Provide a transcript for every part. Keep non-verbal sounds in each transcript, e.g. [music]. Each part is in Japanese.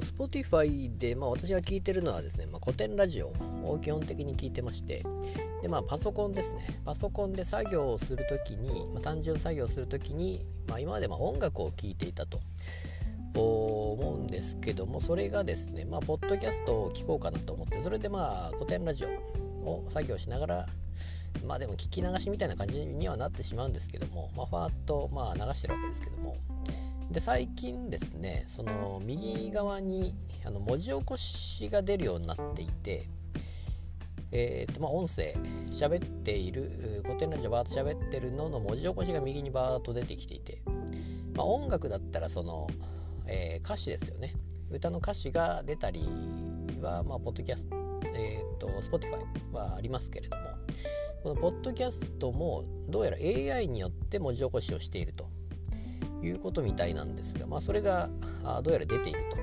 と、Spotify で、まあ、私が聞いてるのはですね、まあ、古典ラジオを基本的に聞いてまして、で、まあ、パソコンですね。パソコンで作業をするときに、まあ、単純作業をするときに、まあ、今までま音楽を聴いていたと思うんですけども、それがですね、まあ、ポッドキャストを聞こうかなと思って、それでまあ、古典ラジオを作業しながら、まあでも聞き流しみたいな感じにはなってしまうんですけども、まあ、ファーッとまあ流してるわけですけども、で最近ですねその右側にあの文字起こしが出るようになっていてえーとまあ、音声喋っている古典ラジオバーッと喋ってるのの文字起こしが右にバーッと出てきていて、まあ、音楽だったらその、えー、歌詞ですよね。歌の歌詞が出たりは、まあ、ポッドキャスト、えーと、と Spotify はありますけれどもこのポッドキャストもどうやら AI によって文字起こしをしていると。いうことみたいなんですが、まあ、それがどうやら出ていると。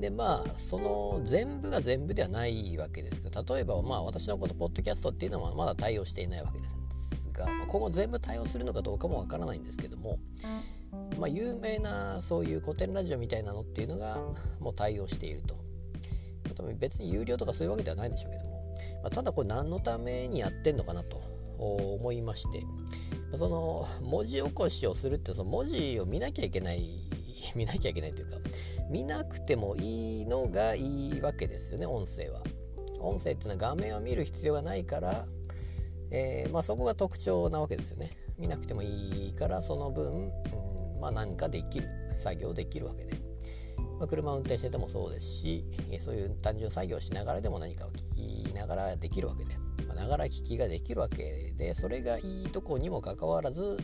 でまあその全部が全部ではないわけですけど例えばまあ私のこのポッドキャストっていうのはまだ対応していないわけですが、まあ、今後全部対応するのかどうかもわからないんですけども、まあ、有名なそういう古典ラジオみたいなのっていうのがもう対応していると。多分別に有料とかそういうわけではないんでしょうけども、まあ、ただこれ何のためにやってんのかなと思いましてその文字起こしをするってその文字を見なきゃいけない [laughs] 見なきゃいけないというか見なくてもいいのがいいわけですよね音声は。音声っていうのは画面を見る必要がないから、えー、まあ、そこが特徴なわけですよね。見なくてもいいからその分、うんまあ、何かできる作業できるわけで、まあ、車を運転しててもそうですしそういう単純作業しながらでも何かを聞きながらできるわけで。ながら聞きができるわけでそれがいいとこにもかかわらず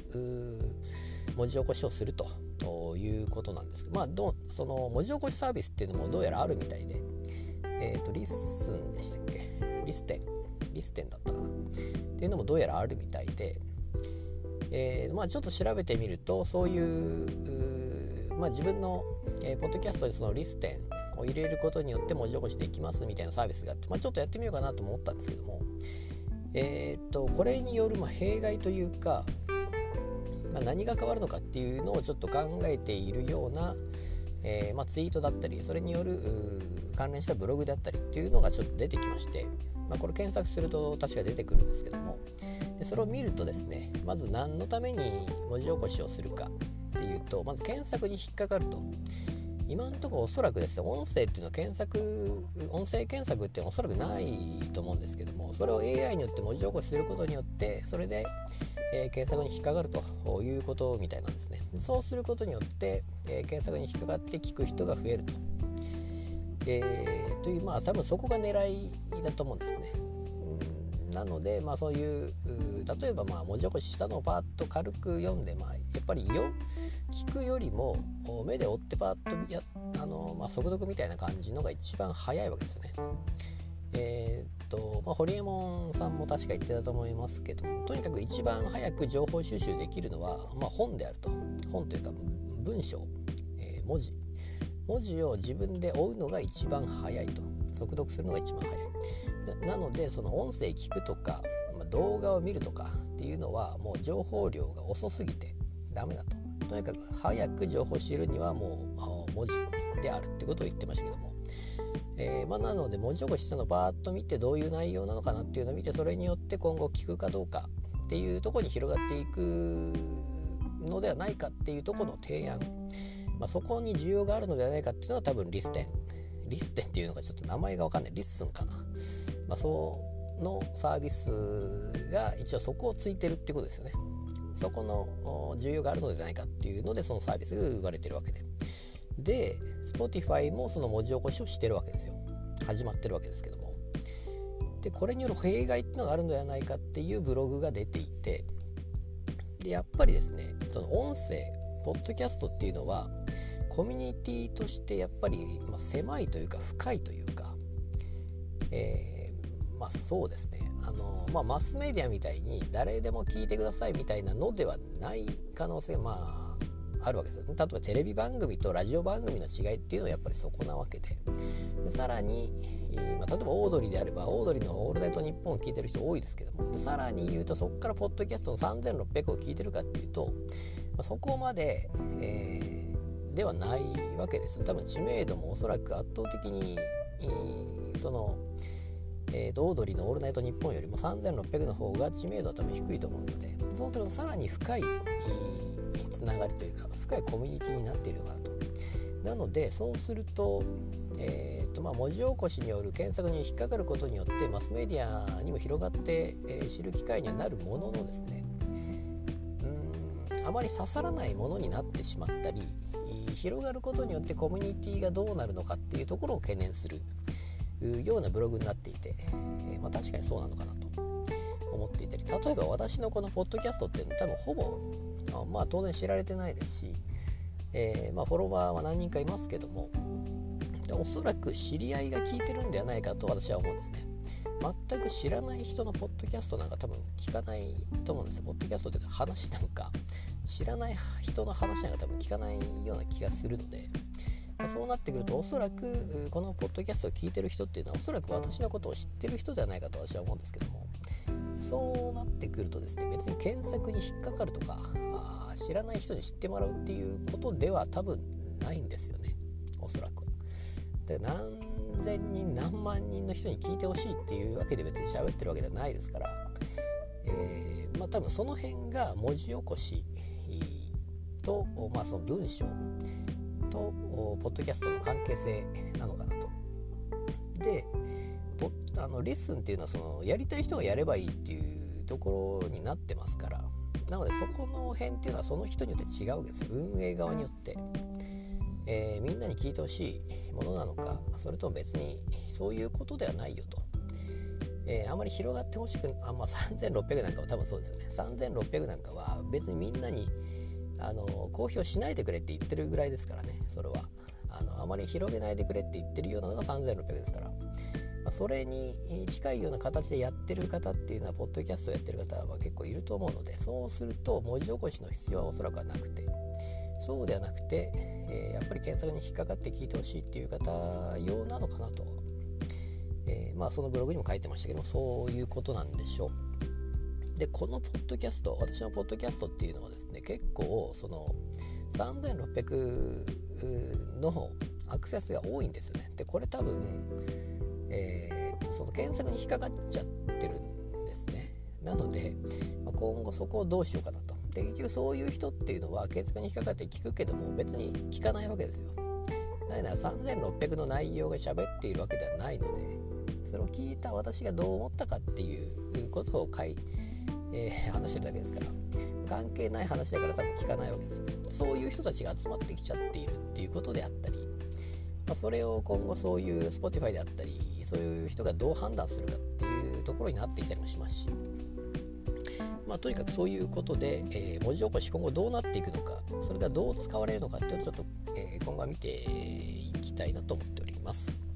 文字起こしをするということなんですけどまあどその文字起こしサービスっていうのもどうやらあるみたいでえっ、ー、とリスンでしたっけ？リステン。リステンだったかな？っていうのもどうやらあるみたいで、えー、まあ、ちょっと調べてみるとそういうまあ、自分の、えー、ポッドキャストにそのリステンを入れることによって文字起こしできますみたいなサービスがあって、まあ、ちょっとやってみようかなと思ったんですけども、えー、っとこれによるま弊害というか、まあ、何が変わるのかっていうのをちょっと考えているような、えー、まあ、ツイートだったりそれによる関連したブログであったりっていうのがちょっと出てきまして、まあ、これ検索すると確か出てくるんですけどもでそれを見るとですねまず何のために文字起こしをするかっていうとまず検索に引っかかると。今のところおそらくですね音声っていうのは検索音声検索っていうのはおそらくないと思うんですけどもそれを AI によって文字起こしすることによってそれで、えー、検索に引っかかるということみたいなんですね。そうすることによって、えー、検索に引っかかって聞く人が増えると、えー、というまあ多分そこが狙いだと思うんですね。なので、まあ、そういう例えばまあ文字起こししたのをパーッと軽く読んで、まあ、やっぱりよ聞くよりも目で追ってパーッとやあの、まあ、速読みたいな感じのが一番早いわけですよね。えー、っと、まあ、ホリエモンさんも確か言ってたと思いますけどとにかく一番早く情報収集できるのは、まあ、本であると。本というか文章、えー、文字。文字を自分で追うのが一番早いと。速読するのが一番早い。なのでその音声聞くとか、ま、動画を見るとかっていうのはもう情報量が遅すぎてダメだと。とにかく早く情報を知るにはもう文字であるってことを言ってましたけども、えー、まあ、なので文字起こししたのをバーッと見てどういう内容なのかなっていうのを見てそれによって今後聞くかどうかっていうとこに広がっていくのではないかっていうとこの提案、まあ、そこに需要があるのではないかっていうのは多分リステン。リステっていうのがちょっと名前がわかんない。リッスンかな、まあ、そのサービスが一応そこをついてるってことですよね。そこの需要があるのではないかっていうのでそのサービスが生まれてるわけで。で Spotify もその文字起こしをしてるわけですよ。始まってるわけですけども。でこれによる弊害っていうのがあるのではないかっていうブログが出ていて。でやっぱりですねその音声ポッドキャストっていうのはコミュニティとしてやっぱり、まあ、狭いというか深いというか、えー、まあそうですね。あの、まあ、マスメディアみたいに誰でも聞いてくださいみたいなのではない可能性まああるわけですよね。例えばテレビ番組とラジオ番組の違いっていうのはやっぱりそこなわけで。でさらに、まあ、例えばオードリーであればオードリーの「オールナイトニッポン」を聞いてる人多いですけどもさらに言うとそこからポッドキャストの3600を聞いてるかっていうと、まあ、そこまで、えーではないわけです多分知名度もおそらく圧倒的に、その、えー、ドオードリーの「オールナイトニッポン」よりも3600の方が知名度は多分低いと思うのでそうするとさらに深いつながりというか深いコミュニティになっているのかなと。なのでそうすると,、えーとまあ、文字起こしによる検索に引っかかることによってマスメディアにも広がって、えー、知る機会にはなるもののですねあまり刺さらないものになってしまったり広がることによってコミュニティがどうなるのかっていうところを懸念するようなブログになっていて、え、まあ、確かにそうなのかなと思っていたり例えば私のこのポッドキャストっていうのは多分ほぼあまあ当然知られてないですしえー、まあ、フォロワーは何人かいますけどもおそらく知り合いが聞いてるんではないかと私は思うんですね。全く知らない人のポッドキャストなんか多分聞かないと思うんですよ。ポッドキャストというか話なんか知らない人の話なんか多分聞かないような気がするので、まあ、そうなってくるとおそらくこのポッドキャストを聞いてる人っていうのはおそらく私のことを知ってる人ではないかと私は思うんですけども。そうなってくるとですね別に検索に引っかかるとかあ知らない人に知ってもらうっていうことでは多分ないんですよね。おそらくは。で何千人何万人の人に聞いてほしいっていうわけで別に喋ってるわけではないですから、えー、まあ多分その辺が文字起こしと、まあ、その文章とポッドキャストの関係性なのかなと。であのレッスンっていうのはそのやりたい人がやればいいっていうところになってますから。なのでそこの辺っていうのはその人によって違うわけです運営側によって、えー、みんなに聞いてほしいものなのかそれとも別にそういうことではないよと、えー、あまり広がってほしくあ、まあ、3600なんかは多分そうですよね。3600なんかは別にみんなにあの公表しないでくれって言ってるぐらいですからね。それは。あのあまり広げないでくれって言ってるようなのが3600ですから。まあ、それに近いような形でやってる方っていうのはポッドキャストをやってる方は結構いると思うのでそうすると文字起こしの必要はおそらくはなくて。そうではなくて、えー、やっぱり検索に引っかかって聞いてほしいっていう方用なのかなと、えー、まあそのブログにも書いてましたけどもそういうことなんでしょう。でこのポッドキャスト私のポッドキャストっていうのはですね結構その3600のアクセスが多いんですよね。でこれ多分えー、とその検索に引っかかっちゃってるんですね。なので、まあ、今後そこをどうしようかなで結局そういう人っていうのは検索に引っかかって聞くけども別に聞かないわけですよ。なぜなら3600の内容が喋っているわけではないのでそれを聞いた私がどう思ったかっていうことを書い、えー、話してるだけですから。関係ない話だから多分聞かないわけですよね。そういう人たちが集まってきちゃっているっていうことであったり、まあ、それを今後そういう Spotify であったりそういう人がどう判断するかっていうところになってきたりもしますし、まあ、とにかくそういうことで、えー、文字起こし今後どうなっていくのかそれがどう使われるのかっていうのをちょっと、えー、今後は見ていきたいなと思っております。